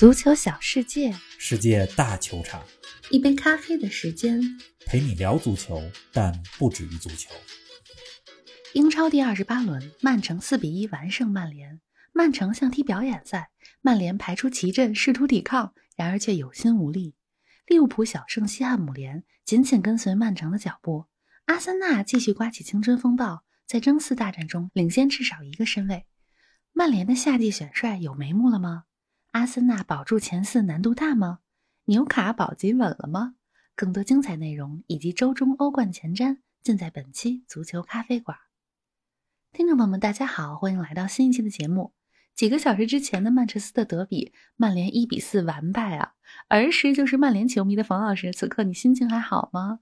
足球小世界，世界大球场，一杯咖啡的时间。陪你聊足球，但不止于足球。英超第二十八轮，曼城四比一完胜曼联。曼城像踢表演赛，曼联排出奇阵试图抵抗，然而却有心无力。利物浦小胜西汉姆联，紧紧跟随曼城的脚步。阿森纳继续刮起青春风暴，在争四大战中领先至少一个身位。曼联的夏季选帅有眉目了吗？阿森纳保住前四难度大吗？纽卡保级稳了吗？更多精彩内容以及周中欧冠前瞻，尽在本期足球咖啡馆。听众朋友们，大家好，欢迎来到新一期的节目。几个小时之前的曼彻斯特德比，曼联一比四完败啊！儿时就是曼联球迷的冯老师，此刻你心情还好吗？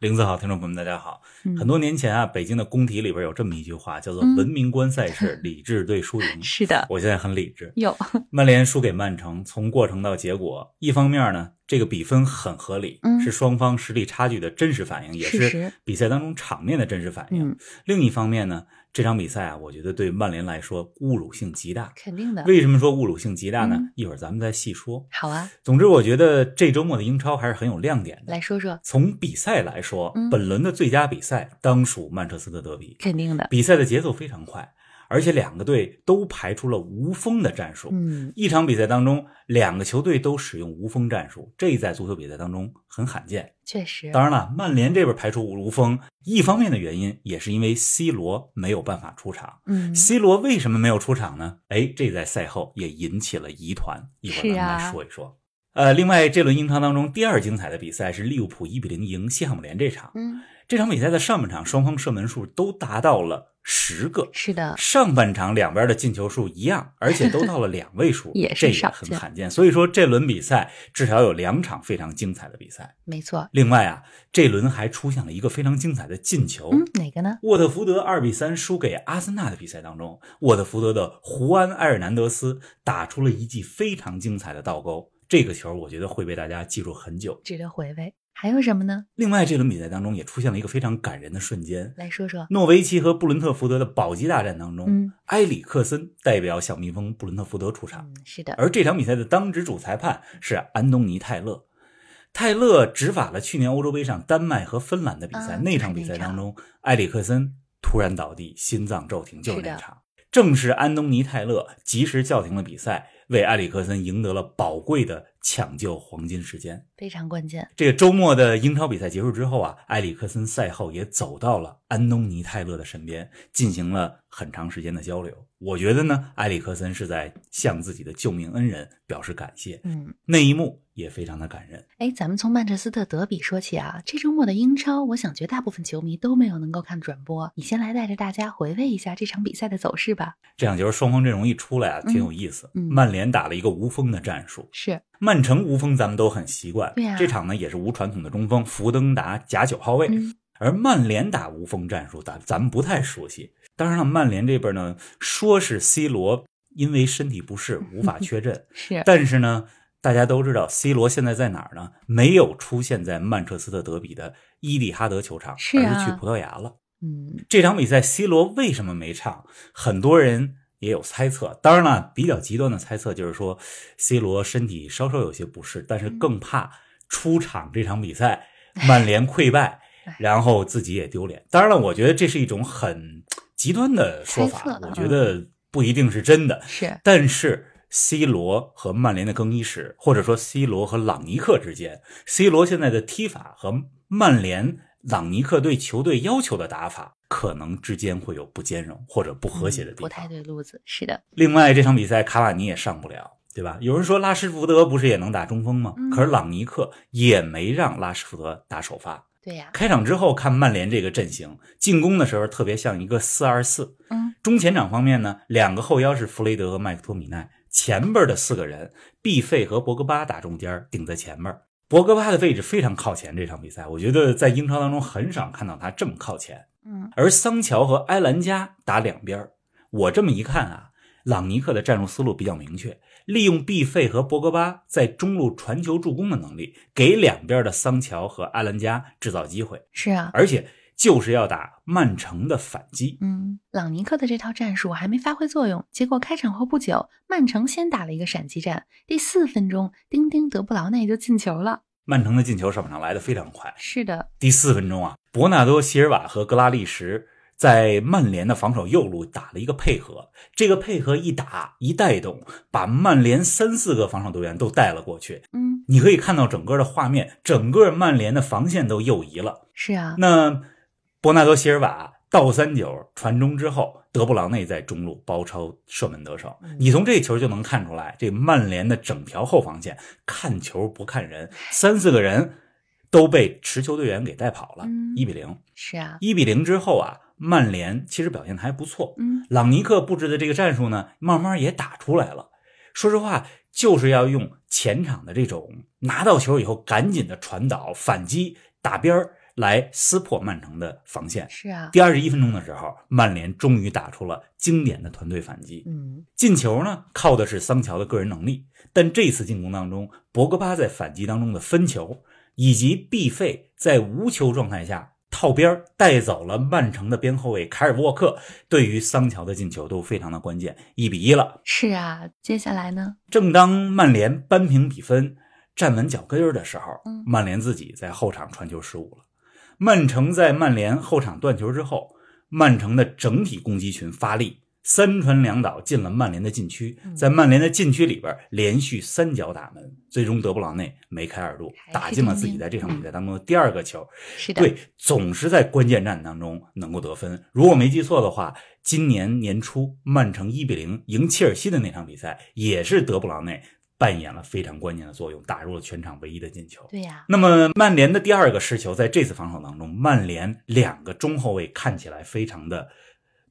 林子好，听众朋友们，大家好。嗯很多年前啊，北京的工体里边有这么一句话，叫做嗯“文明观赛事，理智对输赢”。是的，我现在很理智。有 曼联输给曼城，从过程到结果，一方面呢，这个比分很合理，嗯是双方实力差距的真实反应，也是比赛当中场面的真实反应。嗯，另一方面呢，这场比赛啊，我觉得对曼联来说侮辱性极大。肯定的。为什么说侮辱性极大呢？嗯一会儿咱们再细说。好啊，总之，我觉得这周末的英超还是很有亮点的。来说说，从比赛来说，嗯本轮的最佳比赛当属曼彻斯特德比。肯定的。比赛的节奏非常快，而且两个队都排出了无锋的战术。嗯，一场比赛当中，两个球队都使用无锋战术，这在足球比赛当中很罕见。确实。当然了，曼联这边排出无锋，一方面的原因也是因为 C 罗没有办法出场。嗯，C 罗为什么没有出场呢？哎，这在赛后也引起了疑团，一会儿咱们来说一说。呃，另外这轮英超当中第二精彩的比赛是利物浦一比零赢西汉姆联这场。嗯，这场比赛的上半场双方射门数都达到了十个，是的，上半场两边的进球数一样，而且都到了两位数，也是这也少见很罕见。所以说这轮比赛至少有两场非常精彩的比赛。没错。另外啊，这轮还出现了一个非常精彩的进球。嗯，哪个呢？沃特福德二比三输给阿森纳的比赛当中，沃特福德的胡安·埃尔南德斯打出了一记非常精彩的倒钩，这个球我觉得会被大家记住很久。值得回味。还有什么呢？另外，这轮比赛当中也出现了一个非常感人的瞬间，来说说。诺维奇和布伦特福德的保级大战当中，嗯埃里克森代表小蜜蜂布伦特福德出场，嗯，是的。而这场比赛的当值主裁判是安东尼·泰勒。泰勒执法了去年欧洲杯上丹麦和芬兰的比赛，啊那场比赛当中，埃里克森突然倒地，心脏骤停，就是那场。正是安东尼·泰勒及时叫停了比赛，为埃里克森赢得了宝贵的抢救黄金时间。非常关键。这个周末的英超比赛结束之后啊，埃里克森赛后也走到了安东尼·泰勒的身边，进行了很长时间的交流。我觉得呢，埃里克森是在向自己的救命恩人表示感谢，嗯，那一幕也非常的感人。哎，咱们从曼彻斯特德比说起啊。这周末的英超，我想绝大部分球迷都没有能够看转播。你先来带着大家回味一下这场比赛的走势吧。这两球双方阵容一出来啊，挺有意思。嗯嗯曼联打了一个无锋的战术，是，曼城无锋咱们都很习惯。这场呢也是无传统的中锋福登达假九号位，嗯而曼联打无锋战术，咱咱们不太熟悉。当然了，曼联这边呢说是 C 罗因为身体不适无法缺阵，是，但是呢，大家都知道 C 罗现在在哪儿呢？没有出现在曼彻斯特德比的伊蒂哈德球场，是啊而是去葡萄牙了。嗯，这场比赛 C 罗为什么没唱？很多人也有猜测。当然了，比较极端的猜测就是说，C 罗身体稍稍有些不适，但是嗯更怕出场这场比赛曼联溃败哎，然后自己也丢脸。当然了，我觉得这是一种很极端的说法我觉得不一定是真的。是，但是 C 罗和曼联的更衣室，或者说 C 罗和朗尼克之间，C 罗现在的踢法和曼联朗尼克对球队要求的打法，可能之间会有不兼容或者不和谐的地方。嗯不太对路子。是的，另外，这场比赛卡瓦尼也上不了。对吧？有人说拉什福德不是也能打中锋吗？嗯可是朗尼克也没让拉什福德打首发。对呀、开场之后看曼联这个阵型，进攻的时候特别像一个四二四，嗯，中前场方面呢，两个后腰是弗雷德和麦克托米奈，前边的四个人，毕费和博格巴打中间，顶在前面。博格巴的位置非常靠前，这场比赛我觉得在英超当中很少看到他这么靠前。嗯，而桑乔和埃兰加打两边，我这么一看啊，朗尼克的战术思路比较明确，利用毕费和博格巴在中路传球助攻的能力，给两边的桑乔和埃兰加制造机会。是啊，而且就是要打曼城的反击。嗯，朗尼克的这套战术还没发挥作用，结果开场后不久，曼城先打了一个闪击战，第四分钟，丁丁德布劳内就进球了。曼城的进球上半场来的非常快，是的，第四分钟啊，伯纳多·席尔瓦和格拉利什在曼联的防守右路打了一个配合，这个配合一打一带动，把曼联三四个防守队员都带了过去。嗯，你可以看到整个的画面，整个曼联的防线都右移了。是啊，那伯纳多·席尔瓦倒三角传中之后，德布劳内在中路包抄射门得手。你从这球就能看出来，这曼联的整条后防线看球不看人，三四个人都被持球队员给带跑了。嗯一比零，是啊，一比零之后啊，曼联其实表现的还不错。嗯，朗尼克布置的这个战术呢，慢慢也打出来了。说实话，就是要用前场的这种拿到球以后赶紧的传导、反击、打边儿来撕破曼城的防线。是啊，第二十一分钟的时候，曼联终于打出了经典的团队反击。嗯，进球呢，靠的是桑乔的个人能力，但这次进攻当中，博格巴在反击当中的分球，以及毕费在无球状态下套边带走了曼城的边后卫凯尔沃克，对于桑乔的进球都非常的关键。一比一了，是啊。接下来呢？正当曼联扳平比分、站稳脚跟儿的时候嗯，曼联自己在后场传球失误了。曼城在曼联后场断球之后，曼城的整体攻击群发力，三传两倒进了曼联的禁区，嗯在曼联的禁区里边连续三脚打门，最终德布劳内梅开二度，打进了自己在这场比赛当中的第二个球。是的，对，总是在关键战当中能够得分。如果没记错的话，今年年初曼城一比零赢切尔西的那场比赛，也是德布劳内扮演了非常关键的作用，打入了全场唯一的进球。对呀，那么曼联的第二个失球，在这次防守当中，曼联两个中后卫看起来非常的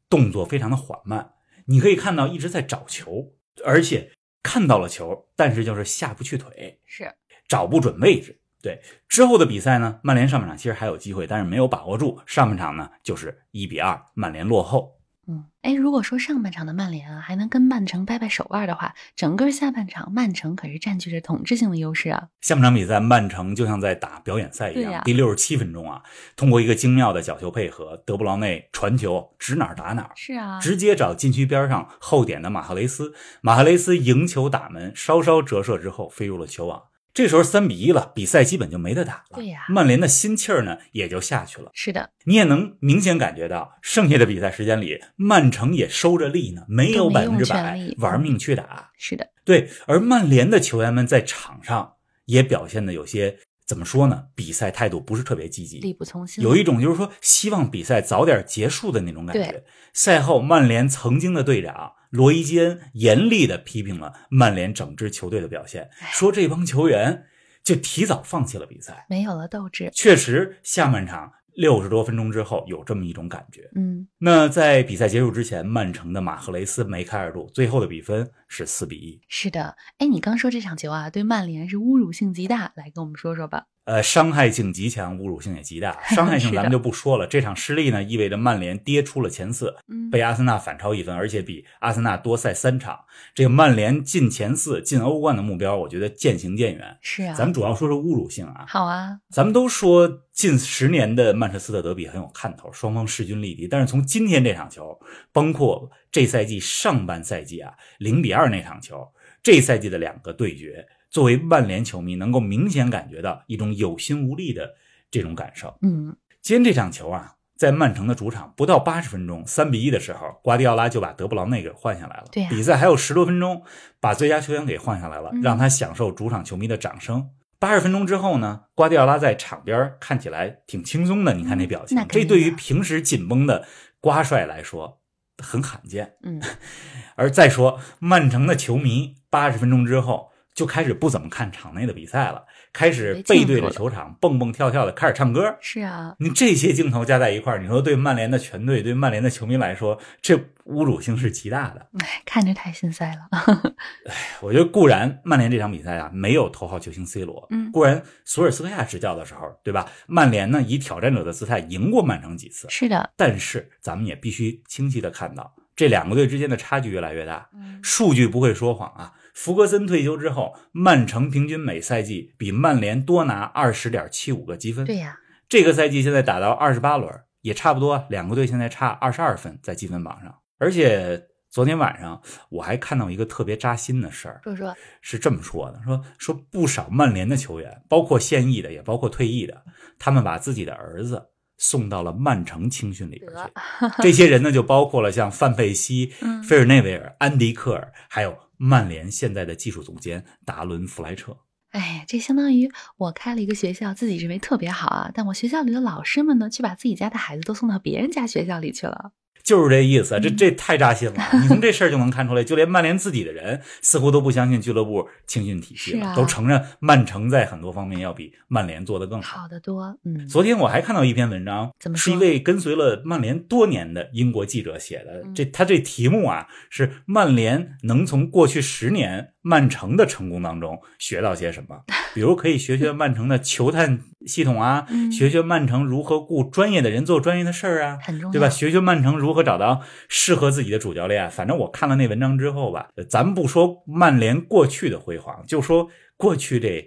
动作非常的缓慢，你可以看到一直在找球，而且看到了球，但是就是下不去腿。是，找不准位置。对之后的比赛呢，曼联上半场其实还有机会，但是没有把握住。上半场呢，就是一比二，曼联落后。嗯，哎，如果说上半场的曼联啊还能跟曼城掰掰手腕的话，整个下半场曼城可是占据着统治性的优势啊。下半场比赛，曼城就像在打表演赛一样。第六十七分钟啊，通过一个精妙的角球配合，德布劳内传球指哪儿打哪儿，是啊，直接找禁区边上后点的马赫雷斯，马赫雷斯迎球打门，稍稍折射之后飞入了球网。这时候三比一了，比赛基本就没得打了。对呀曼联的心气儿呢也就下去了。是的，你也能明显感觉到，剩下的比赛时间里，曼城也收着力呢，没有百分之百玩命去打。是的，对，而曼联的球员们在场上也表现的有些怎么说呢？比赛态度不是特别积极力极，不从心。有一种就是说希望比赛早点结束的那种感觉对。赛后，曼联曾经的队长罗伊基恩严厉地批评了曼联整支球队的表现，哎说这帮球员就提早放弃了比赛。没有了斗志。确实，下半场六十多分钟之后有这么一种感觉。嗯，那在比赛结束之前，曼城的马赫雷斯梅开二度，最后的比分是四比一。是的。哎，你刚说这场球啊，对曼联是侮辱性极大，来跟我们说说吧。呃，伤害性极强，侮辱性也极大。伤害性咱们就不说了，这场失利呢，意味着曼联跌出了前四，嗯，被阿森纳反超一分，而且比阿森纳多赛三场。这个曼联进前四、进欧冠的目标，我觉得渐行渐远。是啊。咱们主要说说侮辱性啊，好啊，咱们都说近十年的曼彻斯特德比很有看头，双方势均力敌。但是从今天这场球，包括这赛季上半赛季啊零比二那场球，这赛季的两个对决，作为曼联球迷能够明显感觉到一种有心无力的这种感受。嗯，今天这场球啊，在曼城的主场不到八十分钟，三比一的时候，瓜迪奥拉就把德布劳内给换下来了。对呀比赛还有十多分钟，把最佳球员给换下来了，嗯让他享受主场球迷的掌声。八十分钟之后呢，瓜迪奥拉在场边看起来挺轻松的，你看那表情，这对于平时紧绷的瓜帅来说很罕见。嗯，而再说，曼城的球迷八十分钟之后就开始不怎么看场内的比赛了，开始背对着球场蹦蹦跳跳的开始唱歌。是啊，你这些镜头加在一块儿，你说对曼联的全队、对曼联的球迷来说，这侮辱性是极大的。哎，看着太心塞了。哎我觉得固然曼联这场比赛啊，没有头号球星 C 罗，嗯固然索尔斯克亚执教的时候，对吧？曼联呢以挑战者的姿态赢过曼城几次，是的，但是咱们也必须清晰的看到，这两个队之间的差距越来越大。嗯，数据不会说谎啊！福格森退休之后，曼城平均每赛季比曼联多拿二十点七五个积分。对呀，这个赛季现在打到二十八轮，也差不多，两个队现在差二十二分在积分榜上。而且昨天晚上我还看到一个特别扎心的事儿，说说是这么说的：说说不少曼联的球员，包括现役的，也包括退役的，他们把自己的儿子送到了曼城青训里边去。这些人呢，就包括了像范佩西、嗯菲尔内维尔、安迪克尔，还有曼联现在的技术总监达伦弗莱彻。哎，这相当于我开了一个学校，自己认为特别好啊，但我学校里的老师们呢，却把自己家的孩子都送到别人家学校里去了。就是这意思，这嗯这太扎心了。你从这事儿就能看出来，就连曼联自己的人似乎都不相信俱乐部青训体系了，啊都承认曼城在很多方面要比曼联做得更好。好的多，嗯，昨天我还看到一篇文章，怎么说是一位跟随了曼联多年的英国记者写的。嗯这他这题目啊是曼联能从过去十年曼城的成功当中学到些什么？比如可以学学曼城的球探系统啊，嗯学学曼城如何雇专业的人做专业的事儿啊，很重要，对吧？学学曼城如何找到适合自己的主教练。反正我看了那文章之后吧，呃咱不说曼联过去的辉煌，就说过去这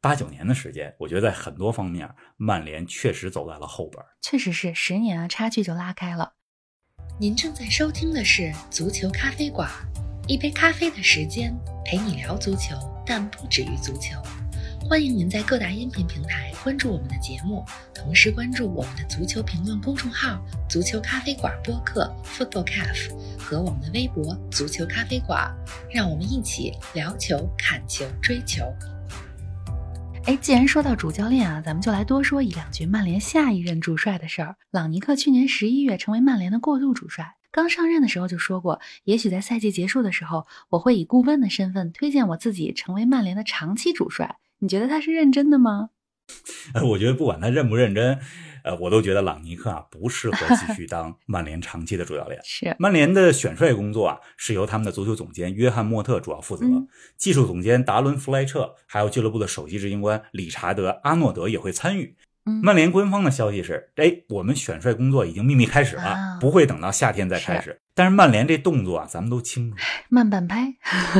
八九年的时间，我觉得在很多方面，曼联确实走在了后边儿。确实是十年啊，差距就拉开了。您正在收听的是足球咖啡馆，一杯咖啡的时间陪你聊足球，但不止于足球。欢迎您在各大音频平台关注我们的节目，同时关注我们的足球评论公众号“足球咖啡馆播客 ”（Football Cafe） 和我们的微博“足球咖啡馆”，让我们一起聊球、看球、追球。哎，既然说到主教练啊，咱们就来多说一两句曼联下一任主帅的事儿。朗尼克去年十一月成为曼联的过渡主帅，刚上任的时候就说过，也许在赛季结束的时候，我会以顾问的身份推荐我自己成为曼联的长期主帅。你觉得他是认真的吗？呃，我觉得不管他认不认真，呃，我都觉得朗尼克啊不适合继续 当曼联长期的主教练。是，曼联的选帅工作啊，是由他们的足球总监约翰莫特主要负责，嗯技术总监达伦弗莱彻，还有俱乐部的首席执行官理查德阿诺德也会参与。嗯，曼联官方的消息是，哎，我们选帅工作已经秘密开始了，啊不会等到夏天再开始。但是曼联这动作啊，咱们都清楚，慢半拍，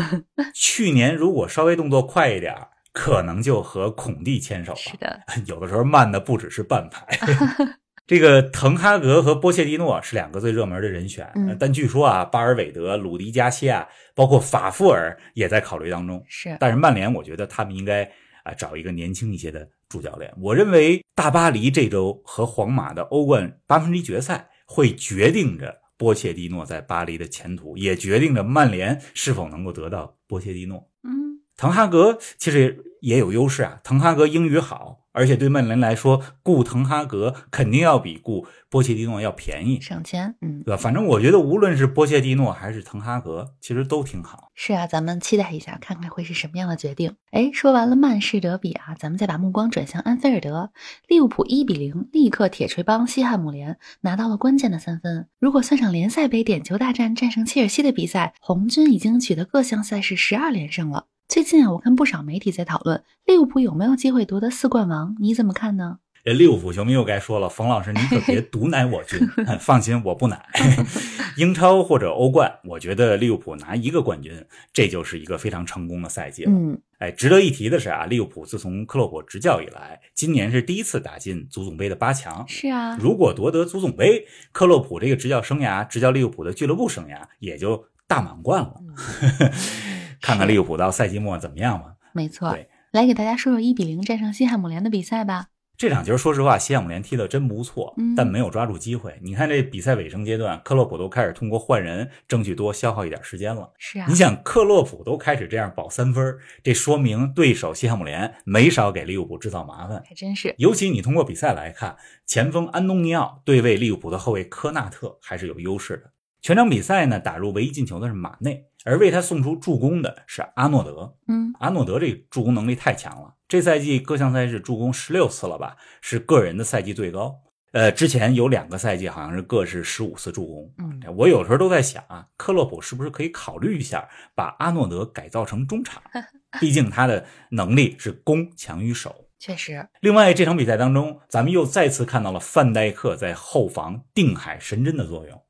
去年如果稍微动作快一点儿，可能就和孔蒂牵手了。是的，有的时候慢的不只是半拍。这个滕哈格和波切蒂诺是两个最热门的人选，嗯但据说啊，巴尔韦德、鲁迪加西亚，包括法富尔也在考虑当中。是，但是曼联，我觉得他们应该啊找一个年轻一些的主教练。我认为大巴黎这周和皇马的欧冠八分之一决赛会决定着波切蒂诺在巴黎的前途，也决定着曼联是否能够得到波切蒂诺。嗯，滕哈格其实也有优势啊，滕哈格英语好，而且对曼联来说，雇滕哈格肯定要比雇波切蒂诺要便宜，省钱，嗯，对吧？反正我觉得无论是波切蒂诺还是滕哈格，其实都挺好。是啊，咱们期待一下，看看会是什么样的决定。哎，说完了曼市德比啊，咱们再把目光转向安菲尔德。利物浦一比零立刻铁锤帮西汉姆联，拿到了关键的三分。如果算上联赛杯点球大战战胜切尔西的比赛，红军已经取得各项赛事十二连胜了。最近啊，我看不少媒体在讨论利物浦有没有机会夺得四冠王，你怎么看呢？这利物浦球迷又该说了，冯老师您可别 毒奶我军，放心，我不奶。英超或者欧冠，我觉得利物浦拿一个冠军，这就是一个非常成功的赛季了。嗯，哎，值得一提的是啊，利物浦自从克洛普执教以来，今年是第一次打进足总杯的八强。是啊，如果夺得足总杯，克洛普这个执教生涯、执教利物浦的俱乐部生涯也就大满贯了。看看利物浦到赛季末怎么样嘛。没错对。来给大家说说一比零战胜西汉姆联的比赛吧。这场球说实话，西汉姆联踢得真不错嗯，但没有抓住机会。你看这比赛尾声阶段，克洛普都开始通过换人争取多消耗一点时间了。是啊你，想，克洛普都开始这样保三分，这说明对手西汉姆联没少给利物浦制造麻烦。还真是。尤其你通过比赛来看，前锋安东尼奥对位利物浦的后卫科纳特还是有优势的。全场比赛呢，打入唯一进球的是马内，而为他送出助攻的是阿诺德。嗯，阿诺德这助攻能力太强了，这赛季各项赛事助攻十六次了吧，是个人的赛季最高。呃，之前有两个赛季好像是各是十五次助攻。嗯，我有时候都在想啊，克洛普是不是可以考虑一下把阿诺德改造成中场？毕竟他的能力是攻强于守。确实。另外，这场比赛当中，咱们又再次看到了范戴克在后防定海神针的作用。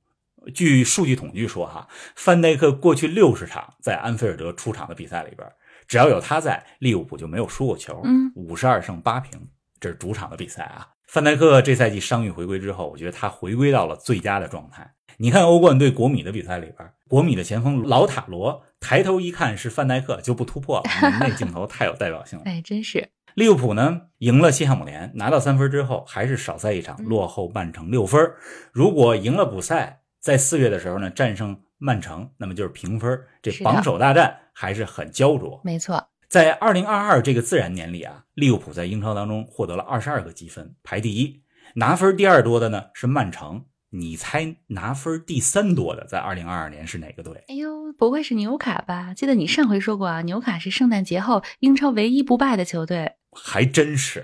据数据统计说，哈，范戴克过去六十场在安菲尔德出场的比赛里边，只要有他在，利物浦就没有输过球。嗯五十二胜八平，这是主场的比赛啊。范戴克这赛季伤愈回归之后，我觉得他回归到了最佳的状态。你看欧冠对国米的比赛里边，国米的前锋老塔罗抬头一看是范戴克，就不突破了，那镜头太有代表性了。哎，真是。利物浦呢赢了西汉姆联，拿到三分之后，还是少赛一场，落后曼城六分。如果赢了补赛，在四月的时候呢战胜曼城，那么就是平分。这榜首大战还是很焦灼。没错，在二零二二这个自然年里啊，利物浦在英超当中获得了二十二个积分，排第一。拿分第二多的呢是曼城。你猜拿分第三多的在二零二二年是哪个队？哎呦，不会是纽卡吧？记得你上回说过啊，纽卡是圣诞节后英超唯一不败的球队。还真是，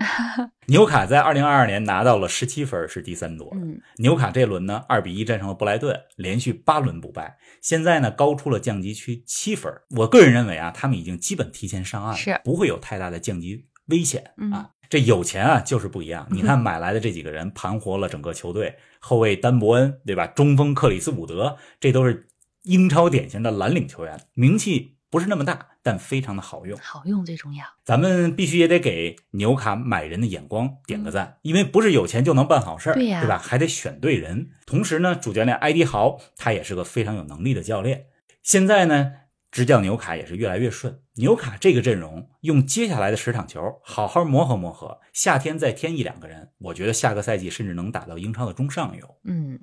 纽卡在二零二二年拿到了十七分，是第三多。嗯，纽卡这轮呢二比一战胜了布莱顿，连续八轮不败，现在呢高出了降级区七分。我个人认为啊，他们已经基本提前上岸，是不会有太大的降级危险啊。这有钱啊，就是不一样。你看 买来的这几个人盘活了整个球队，后卫丹伯恩，对吧？中锋克里斯伍德，这都是英超典型的蓝领球员，名气不是那么大，但非常的好用。好用最重要。咱们必须也得给纽卡买人的眼光点个赞，因为不是有钱就能办好事儿，对呀，对吧？还得选对人。同时呢，主教练埃迪豪他也是个非常有能力的教练。现在呢。执教纽卡也是越来越顺。纽卡这个阵容，用接下来的十场球好好磨合磨合，夏天再添一两个人，我觉得下个赛季甚至能打到英超的中上游。嗯，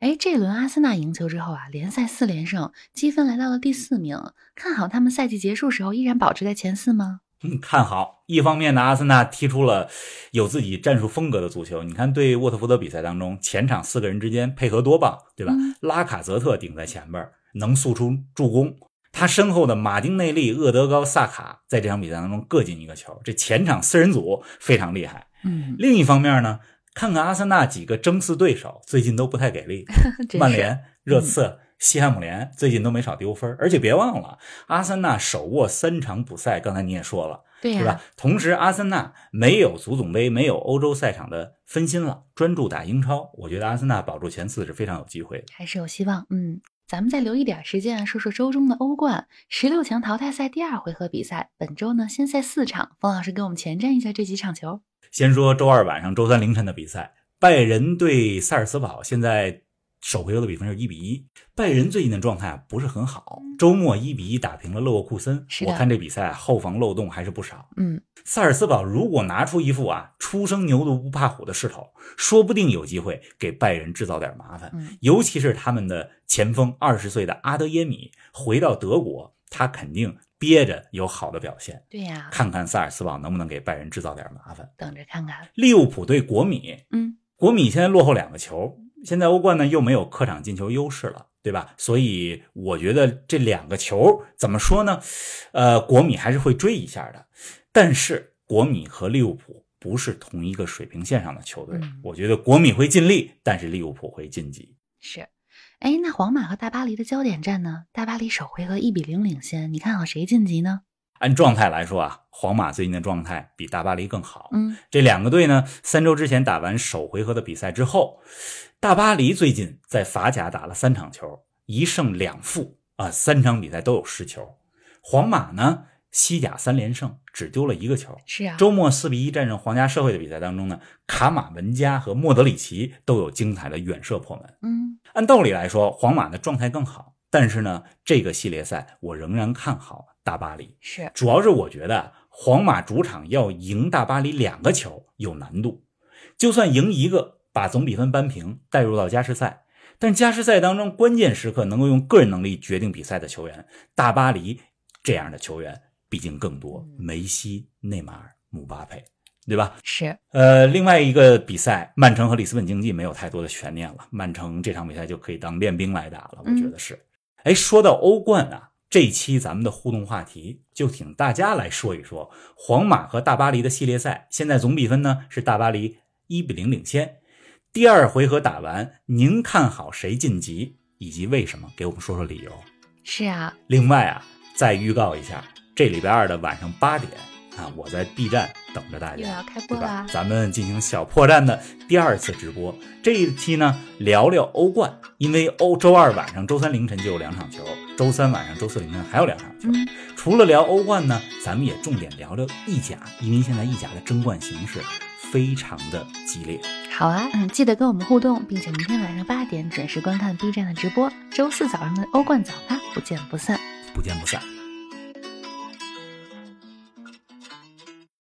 哎，这轮阿森纳赢球之后啊，联赛四连胜，积分来到了第四名。看好他们赛季结束时候依然保持在前四吗？嗯，看好。一方面呢，阿森纳踢出了有自己战术风格的足球。你看，对沃特福德比赛当中，前场四个人之间配合多棒，对吧？拉卡泽特顶在前边，能速出助攻。他身后的马丁内利、厄德高、萨卡在这场比赛当中各进一个球，这前场四人组非常厉害。嗯，另一方面呢，看看阿森纳几个争四对手最近都不太给力，曼联、热刺、西汉姆联最近都没少丢分。而且别忘了，阿森纳手握三场补赛，刚才你也说了，对吧？同时，阿森纳没有足总杯、没有欧洲赛场的分心了，专注打英超。我觉得阿森纳保住前四是非常有机会的，还是有希望。嗯。咱们再留一点时间说说周中的欧冠十六强淘汰赛第二回合比赛。本周呢，先赛四场。冯老师给我们前瞻一下这几场球。先说周二晚上、周三凌晨的比赛，拜仁对萨尔斯堡。现在。首回合的比分是一比一，拜仁最近的状态啊不是很好。周末一比一打平了勒沃库森，我看这比赛后防漏洞还是不少。嗯，萨尔斯堡如果拿出一副啊初生牛犊不怕虎的势头，说不定有机会给拜仁制造点麻烦。嗯尤其是他们的前锋二十岁的阿德耶米回到德国，他肯定憋着有好的表现。对呀，看看萨尔斯堡能不能给拜仁制造点麻烦。等着看看。利物浦对国米，嗯，国米现在落后两个球。现在欧冠呢又没有客场进球优势了，对吧？所以我觉得这两个球怎么说呢？呃，国米还是会追一下的。但是国米和利物浦不是同一个水平线上的球队，我觉得国米会尽力，但是利物浦会晋级。是，哎，那皇马和大巴黎的焦点战呢？大巴黎首回合一比零领先，你看好谁晋级呢？按状态来说啊，皇马最近的状态比大巴黎更好。嗯，这两个队呢，三周之前打完首回合的比赛之后。大巴黎最近在法甲打了三场球，一胜两负啊，三场比赛都有失球。皇马呢，西甲三连胜，只丢了一个球。是啊，周末四比一战胜皇家社会的比赛当中呢，卡马文加和莫德里奇都有精彩的远射破门。嗯，按道理来说，皇马的状态更好，但是呢，这个系列赛我仍然看好大巴黎。是，主要是我觉得皇马主场要赢大巴黎两个球有难度，就算赢一个。把总比分扳平，带入到加时赛。但加时赛当中，关键时刻能够用个人能力决定比赛的球员，大巴黎这样的球员毕竟更多。梅西、内马尔、姆巴佩，对吧？是。呃，另外一个比赛，曼城和里斯本竞技没有太多的悬念了，曼城这场比赛就可以当练兵来打了。我觉得是。哎，说到欧冠啊，这期咱们的互动话题就请大家来说一说皇马和大巴黎的系列赛。现在总比分呢是大巴黎一比零领先。第二回合打完，您看好谁晋级，以及为什么？给我们说说理由。是啊，另外啊，再预告一下，这礼拜二的晚上八点啊，我在 B 站等着大家，开播了，咱们进行小破站的第二次直播。这一期呢，聊聊欧冠，因为欧周二晚上、周三凌晨就有两场球，周三晚上、周四凌晨还有两场球。除了聊欧冠呢，咱们也重点聊聊意甲，因为现在意甲的争冠形势。非常的激烈。好啊，嗯，记得跟我们互动，并且明天晚上八点准时观看 B 站的直播，周四早上的欧冠早八不见不散。不见不散。